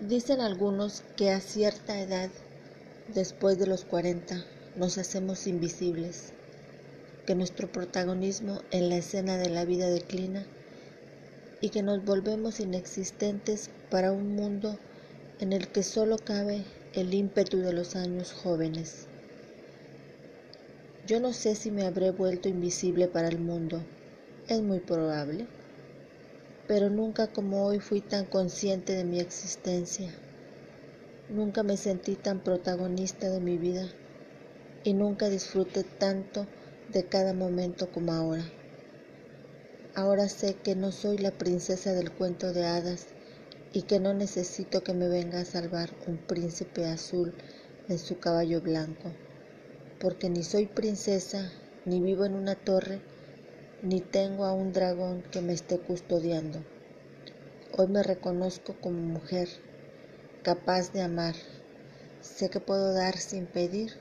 Dicen algunos que a cierta edad, después de los 40, nos hacemos invisibles, que nuestro protagonismo en la escena de la vida declina y que nos volvemos inexistentes para un mundo en el que solo cabe el ímpetu de los años jóvenes. Yo no sé si me habré vuelto invisible para el mundo, es muy probable pero nunca como hoy fui tan consciente de mi existencia. Nunca me sentí tan protagonista de mi vida y nunca disfruté tanto de cada momento como ahora. Ahora sé que no soy la princesa del cuento de hadas y que no necesito que me venga a salvar un príncipe azul en su caballo blanco, porque ni soy princesa, ni vivo en una torre, ni tengo a un dragón que me esté custodiando. Hoy me reconozco como mujer, capaz de amar. Sé que puedo dar sin pedir,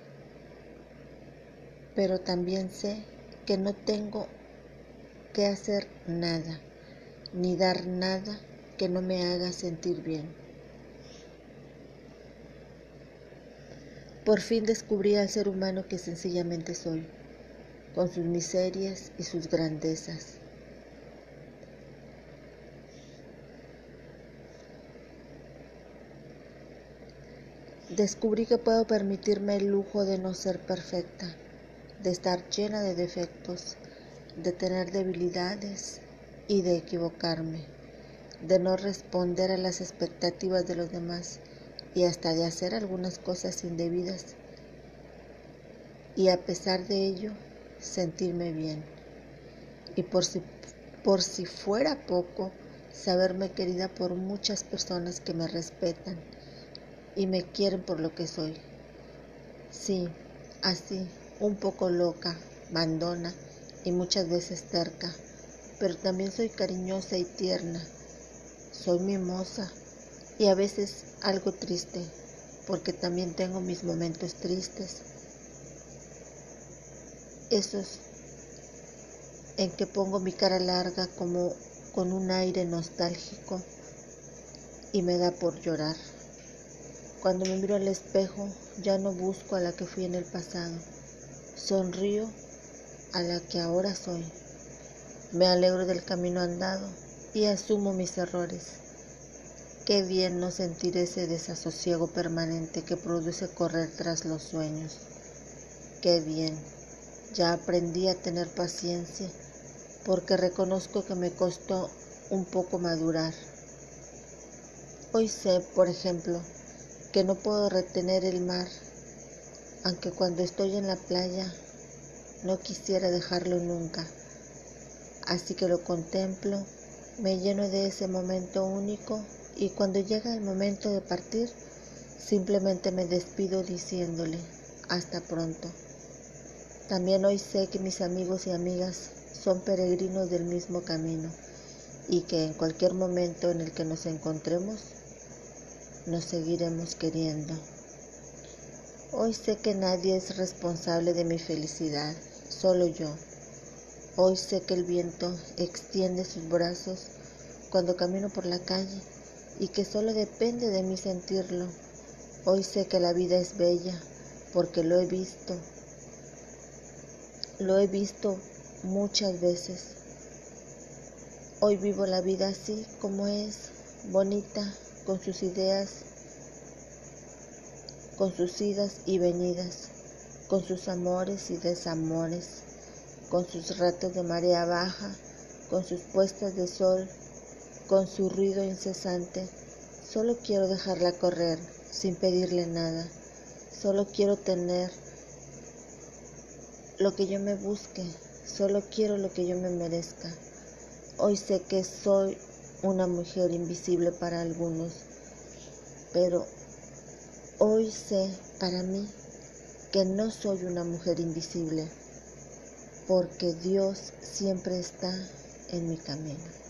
pero también sé que no tengo que hacer nada, ni dar nada que no me haga sentir bien. Por fin descubrí al ser humano que sencillamente soy con sus miserias y sus grandezas. Descubrí que puedo permitirme el lujo de no ser perfecta, de estar llena de defectos, de tener debilidades y de equivocarme, de no responder a las expectativas de los demás y hasta de hacer algunas cosas indebidas. Y a pesar de ello, sentirme bien. Y por si, por si fuera poco, saberme querida por muchas personas que me respetan y me quieren por lo que soy. Sí, así, un poco loca, mandona y muchas veces terca, pero también soy cariñosa y tierna. Soy mimosa y a veces algo triste, porque también tengo mis momentos tristes esos en que pongo mi cara larga como con un aire nostálgico y me da por llorar. Cuando me miro al espejo ya no busco a la que fui en el pasado, sonrío a la que ahora soy. Me alegro del camino andado y asumo mis errores. Qué bien no sentir ese desasosiego permanente que produce correr tras los sueños. Qué bien ya aprendí a tener paciencia porque reconozco que me costó un poco madurar. Hoy sé, por ejemplo, que no puedo retener el mar, aunque cuando estoy en la playa no quisiera dejarlo nunca. Así que lo contemplo, me lleno de ese momento único y cuando llega el momento de partir, simplemente me despido diciéndole, hasta pronto. También hoy sé que mis amigos y amigas son peregrinos del mismo camino y que en cualquier momento en el que nos encontremos, nos seguiremos queriendo. Hoy sé que nadie es responsable de mi felicidad, solo yo. Hoy sé que el viento extiende sus brazos cuando camino por la calle y que solo depende de mí sentirlo. Hoy sé que la vida es bella porque lo he visto lo he visto muchas veces. Hoy vivo la vida así como es, bonita, con sus ideas, con sus idas y venidas, con sus amores y desamores, con sus ratos de marea baja, con sus puestas de sol, con su ruido incesante. Solo quiero dejarla correr sin pedirle nada. Solo quiero tener lo que yo me busque, solo quiero lo que yo me merezca. Hoy sé que soy una mujer invisible para algunos, pero hoy sé para mí que no soy una mujer invisible, porque Dios siempre está en mi camino.